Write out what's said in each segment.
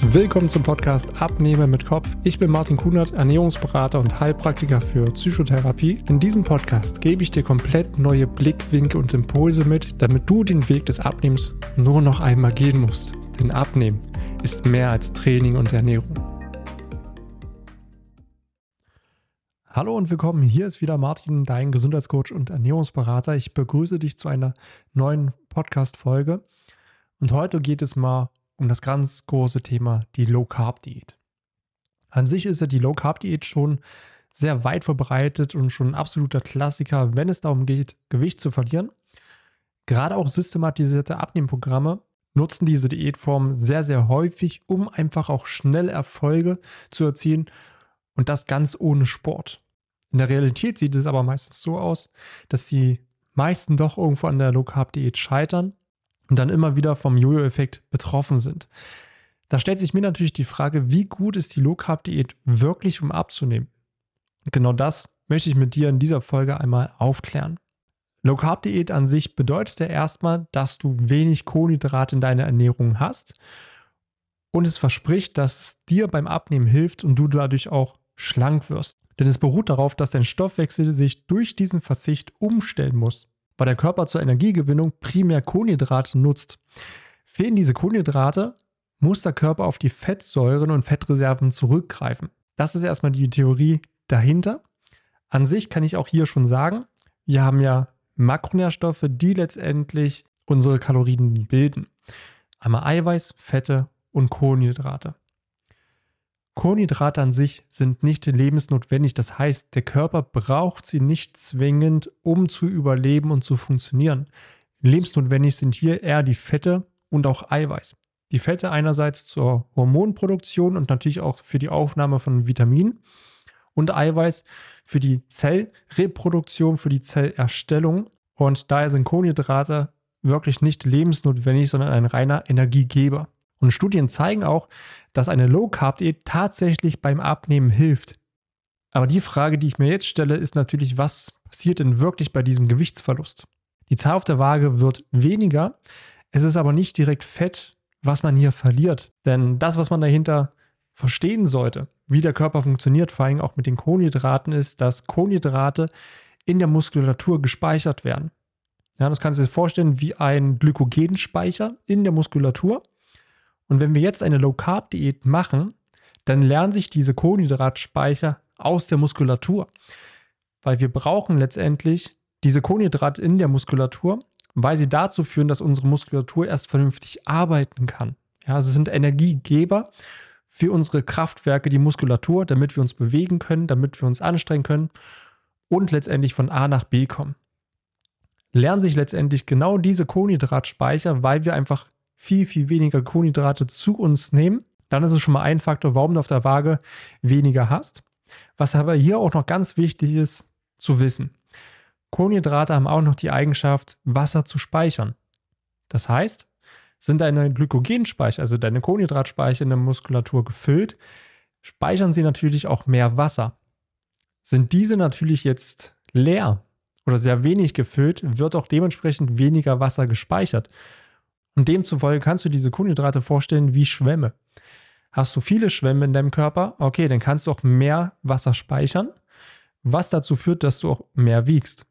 Willkommen zum Podcast Abnehme mit Kopf. Ich bin Martin Kunert, Ernährungsberater und Heilpraktiker für Psychotherapie. In diesem Podcast gebe ich dir komplett neue Blickwinkel und Impulse mit, damit du den Weg des Abnehmens nur noch einmal gehen musst. Denn Abnehmen ist mehr als Training und Ernährung. Hallo und willkommen. Hier ist wieder Martin, dein Gesundheitscoach und Ernährungsberater. Ich begrüße dich zu einer neuen Podcast-Folge. Und heute geht es mal um das ganz große Thema, die Low Carb Diät. An sich ist ja die Low Carb Diät schon sehr weit verbreitet und schon ein absoluter Klassiker, wenn es darum geht, Gewicht zu verlieren. Gerade auch systematisierte Abnehmprogramme nutzen diese Diätform sehr, sehr häufig, um einfach auch schnell Erfolge zu erzielen und das ganz ohne Sport. In der Realität sieht es aber meistens so aus, dass die meisten doch irgendwo an der Low Carb Diät scheitern und dann immer wieder vom Jojo-Effekt betroffen sind. Da stellt sich mir natürlich die Frage, wie gut ist die Low-Carb-Diät wirklich, um abzunehmen? Und genau das möchte ich mit dir in dieser Folge einmal aufklären. Low-Carb-Diät an sich bedeutet ja erstmal, dass du wenig Kohlenhydrate in deiner Ernährung hast und es verspricht, dass es dir beim Abnehmen hilft und du dadurch auch schlank wirst. Denn es beruht darauf, dass dein Stoffwechsel sich durch diesen Verzicht umstellen muss weil der Körper zur Energiegewinnung primär Kohlenhydrate nutzt. Fehlen diese Kohlenhydrate, muss der Körper auf die Fettsäuren und Fettreserven zurückgreifen. Das ist erstmal die Theorie dahinter. An sich kann ich auch hier schon sagen, wir haben ja Makronährstoffe, die letztendlich unsere Kalorien bilden. Einmal Eiweiß, Fette und Kohlenhydrate. Kohlenhydrate an sich sind nicht lebensnotwendig. Das heißt, der Körper braucht sie nicht zwingend, um zu überleben und zu funktionieren. Lebensnotwendig sind hier eher die Fette und auch Eiweiß. Die Fette einerseits zur Hormonproduktion und natürlich auch für die Aufnahme von Vitaminen und Eiweiß für die Zellreproduktion, für die Zellerstellung. Und daher sind Kohlenhydrate wirklich nicht lebensnotwendig, sondern ein reiner Energiegeber. Und Studien zeigen auch, dass eine Low-Carb-Diät tatsächlich beim Abnehmen hilft. Aber die Frage, die ich mir jetzt stelle, ist natürlich, was passiert denn wirklich bei diesem Gewichtsverlust? Die Zahl auf der Waage wird weniger, es ist aber nicht direkt Fett, was man hier verliert. Denn das, was man dahinter verstehen sollte, wie der Körper funktioniert, vor allem auch mit den Kohlenhydraten, ist, dass Kohlenhydrate in der Muskulatur gespeichert werden. Ja, das kannst du dir vorstellen wie ein Glykogenspeicher in der Muskulatur. Und wenn wir jetzt eine Low-Carb-Diät machen, dann lernen sich diese Kohlenhydratspeicher aus der Muskulatur. Weil wir brauchen letztendlich diese Kohlenhydrate in der Muskulatur, weil sie dazu führen, dass unsere Muskulatur erst vernünftig arbeiten kann. Ja, also sind Energiegeber für unsere Kraftwerke, die Muskulatur, damit wir uns bewegen können, damit wir uns anstrengen können und letztendlich von A nach B kommen. Lernen sich letztendlich genau diese Kohlenhydratspeicher, weil wir einfach viel, viel weniger Kohlenhydrate zu uns nehmen, dann ist es schon mal ein Faktor, warum du auf der Waage weniger hast. Was aber hier auch noch ganz wichtig ist zu wissen. Kohlenhydrate haben auch noch die Eigenschaft, Wasser zu speichern. Das heißt, sind deine Glykogenspeicher, also deine Kohlenhydratspeicher in der Muskulatur gefüllt, speichern sie natürlich auch mehr Wasser. Sind diese natürlich jetzt leer oder sehr wenig gefüllt, wird auch dementsprechend weniger Wasser gespeichert. Und demzufolge kannst du diese Kohlenhydrate vorstellen wie Schwämme. Hast du viele Schwämme in deinem Körper, okay, dann kannst du auch mehr Wasser speichern, was dazu führt, dass du auch mehr wiegst.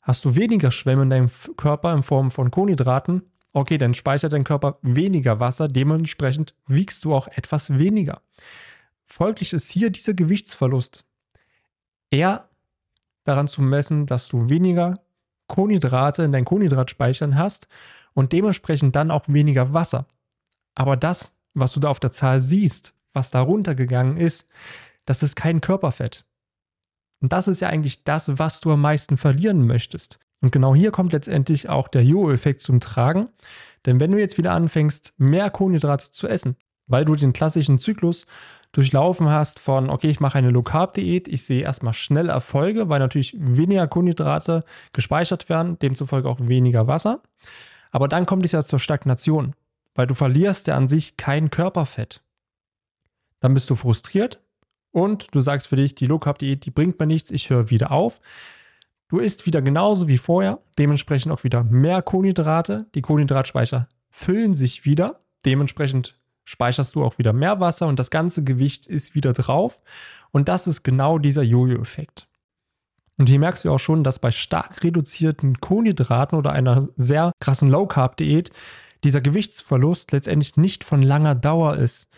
Hast du weniger Schwämme in deinem Körper in Form von Kohlenhydraten, okay, dann speichert dein Körper weniger Wasser, dementsprechend wiegst du auch etwas weniger. Folglich ist hier dieser Gewichtsverlust eher daran zu messen, dass du weniger Kohlenhydrate in deinen Kohlenhydratspeichern hast und dementsprechend dann auch weniger Wasser. Aber das, was du da auf der Zahl siehst, was da runtergegangen ist, das ist kein Körperfett. Und das ist ja eigentlich das, was du am meisten verlieren möchtest. Und genau hier kommt letztendlich auch der Jojo-Effekt zum Tragen. Denn wenn du jetzt wieder anfängst, mehr Kohlenhydrate zu essen, weil du den klassischen Zyklus durchlaufen hast von, okay, ich mache eine Low-Carb-Diät, ich sehe erstmal schnell Erfolge, weil natürlich weniger Kohlenhydrate gespeichert werden, demzufolge auch weniger Wasser. Aber dann kommt es ja zur Stagnation, weil du verlierst ja an sich kein Körperfett. Dann bist du frustriert und du sagst für dich, die Low Carb Diät, die bringt mir nichts, ich höre wieder auf. Du isst wieder genauso wie vorher, dementsprechend auch wieder mehr Kohlenhydrate. Die Kohlenhydratspeicher füllen sich wieder, dementsprechend speicherst du auch wieder mehr Wasser und das ganze Gewicht ist wieder drauf. Und das ist genau dieser Jojo-Effekt. Und hier merkst du auch schon, dass bei stark reduzierten Kohlenhydraten oder einer sehr krassen Low-Carb-Diät dieser Gewichtsverlust letztendlich nicht von langer Dauer ist.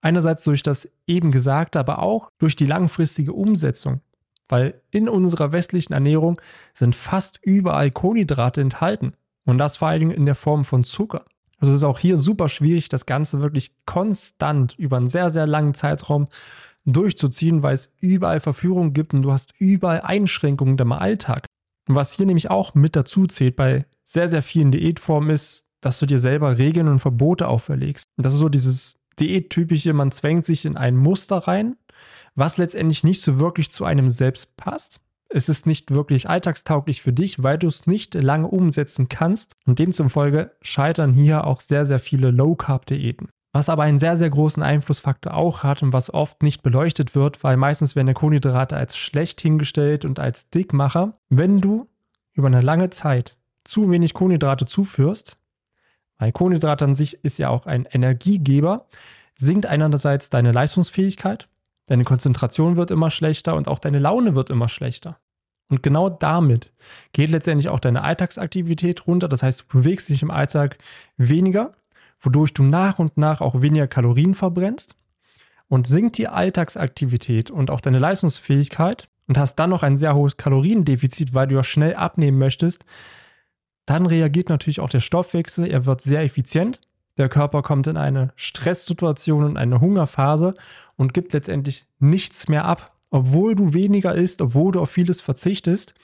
Einerseits durch das eben Gesagte, aber auch durch die langfristige Umsetzung. Weil in unserer westlichen Ernährung sind fast überall Kohlenhydrate enthalten. Und das vor allen Dingen in der Form von Zucker. Also es ist auch hier super schwierig, das Ganze wirklich konstant über einen sehr, sehr langen Zeitraum durchzuziehen, weil es überall Verführungen gibt und du hast überall Einschränkungen in deinem Alltag. Und was hier nämlich auch mit dazu zählt bei sehr, sehr vielen Diätformen ist, dass du dir selber Regeln und Verbote auferlegst. Das ist so dieses Diättypische, man zwängt sich in ein Muster rein, was letztendlich nicht so wirklich zu einem selbst passt. Es ist nicht wirklich alltagstauglich für dich, weil du es nicht lange umsetzen kannst. Und demzufolge scheitern hier auch sehr, sehr viele Low-Carb-Diäten. Was aber einen sehr, sehr großen Einflussfaktor auch hat und was oft nicht beleuchtet wird, weil meistens werden Kohlenhydrate als schlecht hingestellt und als Dickmacher. Wenn du über eine lange Zeit zu wenig Kohlenhydrate zuführst, weil Kohlenhydrate an sich ist ja auch ein Energiegeber, sinkt einerseits deine Leistungsfähigkeit, deine Konzentration wird immer schlechter und auch deine Laune wird immer schlechter. Und genau damit geht letztendlich auch deine Alltagsaktivität runter. Das heißt, du bewegst dich im Alltag weniger, wodurch du nach und nach auch weniger Kalorien verbrennst. Und sinkt die Alltagsaktivität und auch deine Leistungsfähigkeit und hast dann noch ein sehr hohes Kaloriendefizit, weil du ja schnell abnehmen möchtest, dann reagiert natürlich auch der Stoffwechsel, er wird sehr effizient. Der Körper kommt in eine Stresssituation und eine Hungerphase und gibt letztendlich nichts mehr ab, obwohl du weniger isst, obwohl du auf vieles verzichtest.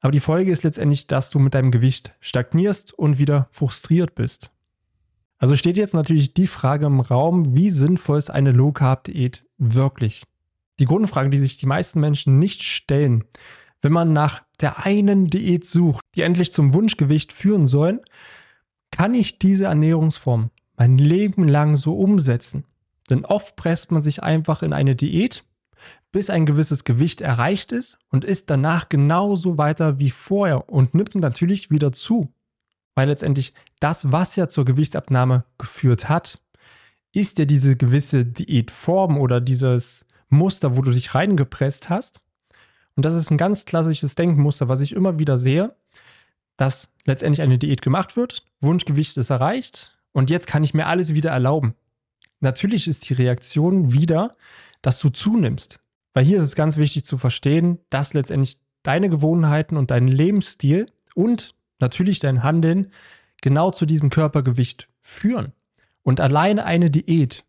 Aber die Folge ist letztendlich, dass du mit deinem Gewicht stagnierst und wieder frustriert bist. Also steht jetzt natürlich die Frage im Raum, wie sinnvoll ist eine Low Carb Diät wirklich? Die Grundfrage, die sich die meisten Menschen nicht stellen, wenn man nach der einen Diät sucht, die endlich zum Wunschgewicht führen sollen, kann ich diese Ernährungsform mein Leben lang so umsetzen? Denn oft presst man sich einfach in eine Diät, bis ein gewisses Gewicht erreicht ist und ist danach genauso weiter wie vorher und nimmt natürlich wieder zu. Weil letztendlich das, was ja zur Gewichtsabnahme geführt hat, ist ja diese gewisse Diätform oder dieses Muster, wo du dich reingepresst hast. Und das ist ein ganz klassisches Denkmuster, was ich immer wieder sehe, dass letztendlich eine Diät gemacht wird, Wunschgewicht ist erreicht und jetzt kann ich mir alles wieder erlauben. Natürlich ist die Reaktion wieder, dass du zunimmst. Weil hier ist es ganz wichtig zu verstehen, dass letztendlich deine Gewohnheiten und dein Lebensstil und natürlich dein Handeln genau zu diesem Körpergewicht führen. Und allein eine Diät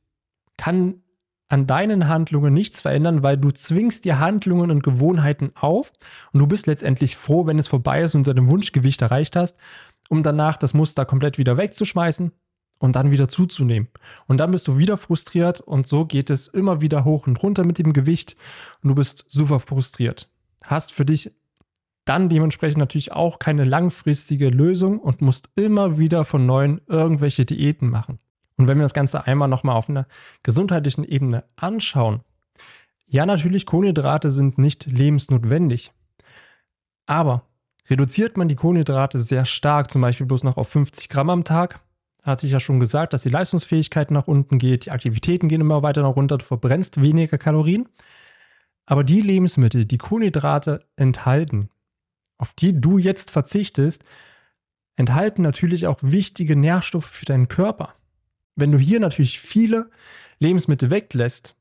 kann an deinen Handlungen nichts verändern, weil du zwingst dir Handlungen und Gewohnheiten auf und du bist letztendlich froh, wenn es vorbei ist und du dein Wunschgewicht erreicht hast, um danach das Muster komplett wieder wegzuschmeißen und dann wieder zuzunehmen. Und dann bist du wieder frustriert und so geht es immer wieder hoch und runter mit dem Gewicht und du bist super frustriert. Hast für dich dann dementsprechend natürlich auch keine langfristige Lösung und musst immer wieder von neuem irgendwelche Diäten machen. Und wenn wir das Ganze einmal nochmal auf einer gesundheitlichen Ebene anschauen, ja, natürlich, Kohlenhydrate sind nicht lebensnotwendig. Aber reduziert man die Kohlenhydrate sehr stark, zum Beispiel bloß noch auf 50 Gramm am Tag, hatte ich ja schon gesagt, dass die Leistungsfähigkeit nach unten geht, die Aktivitäten gehen immer weiter nach runter, du verbrennst weniger Kalorien. Aber die Lebensmittel, die Kohlenhydrate enthalten, auf die du jetzt verzichtest, enthalten natürlich auch wichtige Nährstoffe für deinen Körper. Wenn du hier natürlich viele Lebensmittel weglässt,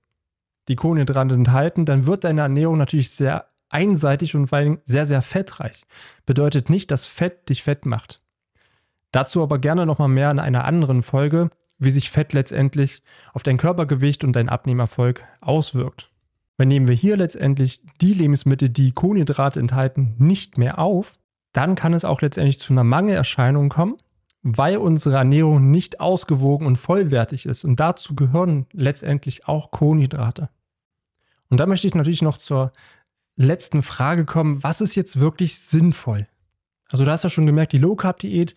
die Kohlenhydrate enthalten, dann wird deine Ernährung natürlich sehr einseitig und vor allem sehr, sehr fettreich. Bedeutet nicht, dass Fett dich fett macht. Dazu aber gerne nochmal mehr in einer anderen Folge, wie sich Fett letztendlich auf dein Körpergewicht und dein Abnehmerfolg auswirkt. Wenn nehmen wir hier letztendlich die Lebensmittel, die Kohlenhydrate enthalten, nicht mehr auf, dann kann es auch letztendlich zu einer Mangelerscheinung kommen weil unsere Ernährung nicht ausgewogen und vollwertig ist. Und dazu gehören letztendlich auch Kohlenhydrate. Und da möchte ich natürlich noch zur letzten Frage kommen, was ist jetzt wirklich sinnvoll? Also du hast ja schon gemerkt, die Low Carb Diät,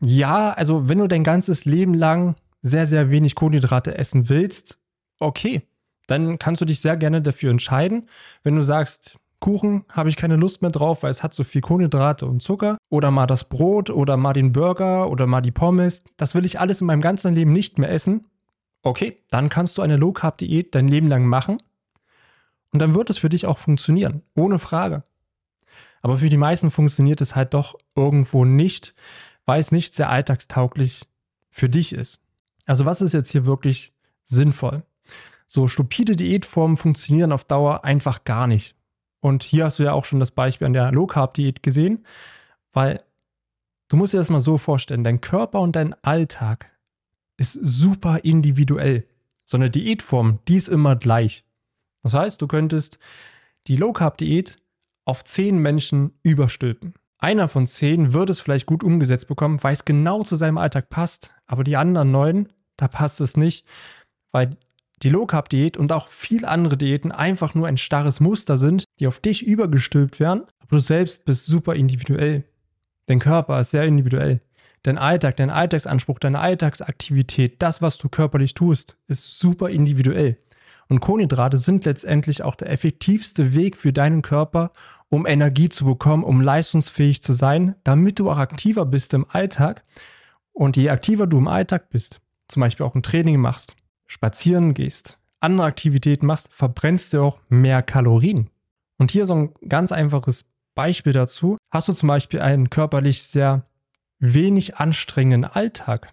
ja, also wenn du dein ganzes Leben lang sehr, sehr wenig Kohlenhydrate essen willst, okay, dann kannst du dich sehr gerne dafür entscheiden. Wenn du sagst, Kuchen habe ich keine Lust mehr drauf, weil es hat so viel Kohlenhydrate und Zucker. Oder mal das Brot oder mal den Burger oder mal die Pommes. Das will ich alles in meinem ganzen Leben nicht mehr essen. Okay, dann kannst du eine Low Carb Diät dein Leben lang machen. Und dann wird es für dich auch funktionieren, ohne Frage. Aber für die meisten funktioniert es halt doch irgendwo nicht, weil es nicht sehr alltagstauglich für dich ist. Also was ist jetzt hier wirklich sinnvoll? So stupide Diätformen funktionieren auf Dauer einfach gar nicht. Und hier hast du ja auch schon das Beispiel an der Low Carb Diät gesehen, weil du musst dir das mal so vorstellen, dein Körper und dein Alltag ist super individuell. So eine Diätform, die ist immer gleich. Das heißt, du könntest die Low Carb Diät auf zehn Menschen überstülpen. Einer von zehn würde es vielleicht gut umgesetzt bekommen, weil es genau zu seinem Alltag passt, aber die anderen neun, da passt es nicht, weil die Low Carb Diät und auch viele andere Diäten einfach nur ein starres Muster sind, die auf dich übergestülpt werden, aber du selbst bist super individuell. Dein Körper ist sehr individuell. Dein Alltag, dein Alltagsanspruch, deine Alltagsaktivität, das, was du körperlich tust, ist super individuell. Und Kohlenhydrate sind letztendlich auch der effektivste Weg für deinen Körper, um Energie zu bekommen, um leistungsfähig zu sein, damit du auch aktiver bist im Alltag. Und je aktiver du im Alltag bist, zum Beispiel auch ein Training machst, spazieren gehst, andere Aktivitäten machst, verbrennst du auch mehr Kalorien. Und hier so ein ganz einfaches Beispiel dazu. Hast du zum Beispiel einen körperlich sehr wenig anstrengenden Alltag,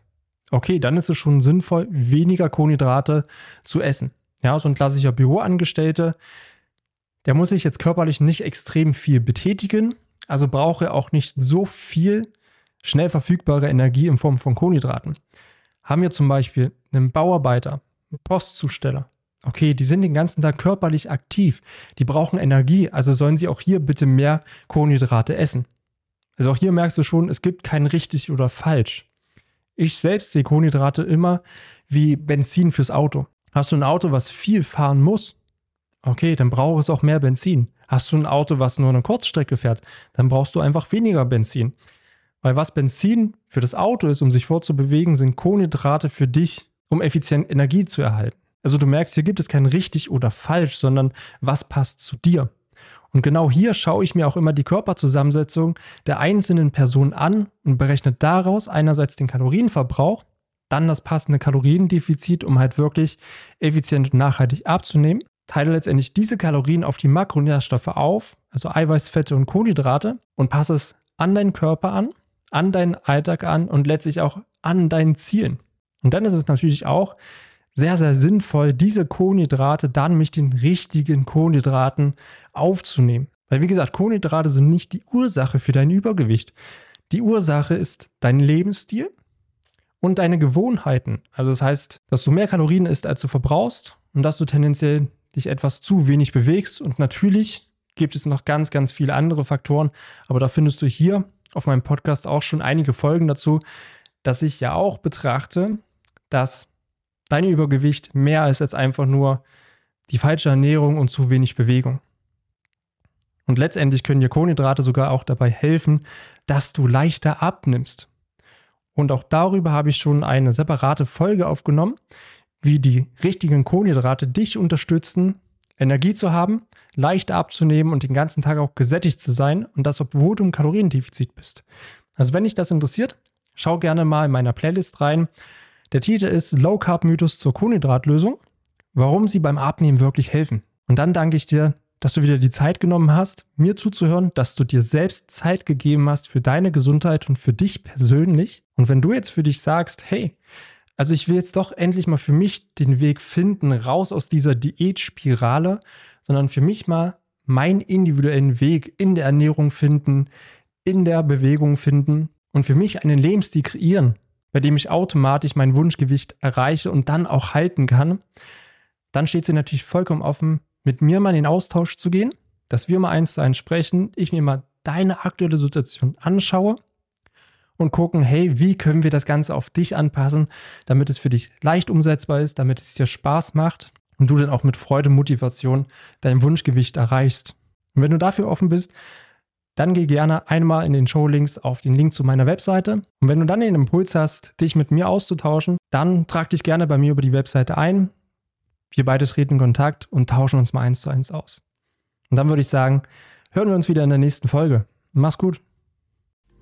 okay, dann ist es schon sinnvoll, weniger Kohlenhydrate zu essen. Ja, so ein klassischer Büroangestellte, der muss sich jetzt körperlich nicht extrem viel betätigen, also braucht er auch nicht so viel schnell verfügbare Energie in Form von Kohlenhydraten. Haben wir zum Beispiel einen Bauarbeiter, einen Postzusteller, okay, die sind den ganzen Tag körperlich aktiv, die brauchen Energie, also sollen sie auch hier bitte mehr Kohlenhydrate essen. Also auch hier merkst du schon, es gibt kein richtig oder falsch. Ich selbst sehe Kohlenhydrate immer wie Benzin fürs Auto. Hast du ein Auto, was viel fahren muss? Okay, dann braucht es auch mehr Benzin. Hast du ein Auto, was nur eine Kurzstrecke fährt? Dann brauchst du einfach weniger Benzin. Weil was Benzin für das Auto ist, um sich fortzubewegen, sind Kohlenhydrate für dich, um effizient Energie zu erhalten. Also du merkst, hier gibt es kein richtig oder falsch, sondern was passt zu dir. Und genau hier schaue ich mir auch immer die Körperzusammensetzung der einzelnen Person an und berechne daraus einerseits den Kalorienverbrauch dann das passende Kaloriendefizit, um halt wirklich effizient und nachhaltig abzunehmen. Teile letztendlich diese Kalorien auf die Makronährstoffe auf, also Eiweiß, Fette und Kohlenhydrate, und passe es an deinen Körper an, an deinen Alltag an und letztlich auch an deinen Zielen. Und dann ist es natürlich auch sehr, sehr sinnvoll, diese Kohlenhydrate dann mit den richtigen Kohlenhydraten aufzunehmen. Weil, wie gesagt, Kohlenhydrate sind nicht die Ursache für dein Übergewicht. Die Ursache ist dein Lebensstil, und deine Gewohnheiten. Also das heißt, dass du mehr Kalorien isst, als du verbrauchst und dass du tendenziell dich etwas zu wenig bewegst. Und natürlich gibt es noch ganz, ganz viele andere Faktoren, aber da findest du hier auf meinem Podcast auch schon einige Folgen dazu, dass ich ja auch betrachte, dass dein Übergewicht mehr ist als einfach nur die falsche Ernährung und zu wenig Bewegung. Und letztendlich können dir Kohlenhydrate sogar auch dabei helfen, dass du leichter abnimmst. Und auch darüber habe ich schon eine separate Folge aufgenommen, wie die richtigen Kohlenhydrate dich unterstützen, Energie zu haben, leicht abzunehmen und den ganzen Tag auch gesättigt zu sein und das, obwohl du im Kaloriendefizit bist. Also wenn dich das interessiert, schau gerne mal in meiner Playlist rein. Der Titel ist Low Carb Mythos zur Kohlenhydratlösung, warum sie beim Abnehmen wirklich helfen. Und dann danke ich dir, dass du wieder die Zeit genommen hast, mir zuzuhören, dass du dir selbst Zeit gegeben hast für deine Gesundheit und für dich persönlich. Und wenn du jetzt für dich sagst, hey, also ich will jetzt doch endlich mal für mich den Weg finden, raus aus dieser Diätspirale, sondern für mich mal meinen individuellen Weg in der Ernährung finden, in der Bewegung finden und für mich einen Lebensstil kreieren, bei dem ich automatisch mein Wunschgewicht erreiche und dann auch halten kann, dann steht sie natürlich vollkommen offen, mit mir mal in den Austausch zu gehen, dass wir mal eins zu eins sprechen, ich mir mal deine aktuelle Situation anschaue und gucken, hey, wie können wir das Ganze auf dich anpassen, damit es für dich leicht umsetzbar ist, damit es dir Spaß macht und du dann auch mit Freude und Motivation dein Wunschgewicht erreichst. Und wenn du dafür offen bist, dann geh gerne einmal in den Showlinks auf den Link zu meiner Webseite. Und wenn du dann den Impuls hast, dich mit mir auszutauschen, dann trag dich gerne bei mir über die Webseite ein. Wir beide treten in Kontakt und tauschen uns mal eins zu eins aus. Und dann würde ich sagen, hören wir uns wieder in der nächsten Folge. Mach's gut.